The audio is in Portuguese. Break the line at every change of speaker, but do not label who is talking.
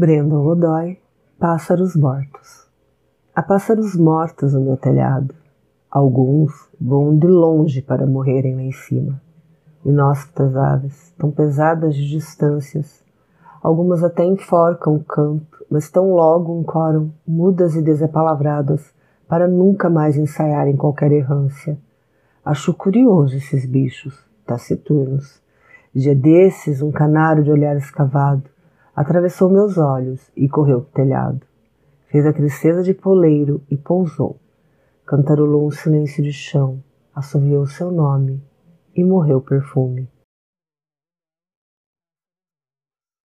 Brandon Godoy, Pássaros Mortos. Há pássaros mortos no meu telhado. Alguns voam de longe para morrerem lá em cima. Inóspitas aves, tão pesadas de distâncias. Algumas até enforcam o canto, mas tão logo encoram, mudas e desapalavradas, para nunca mais ensaiarem qualquer errância. Acho curioso esses bichos, taciturnos. Dia desses, um canário de olhar escavado atravessou meus olhos e correu para o telhado. Fez a tristeza de poleiro e pousou. Cantarolou um silêncio de chão, assoviou seu nome e morreu perfume.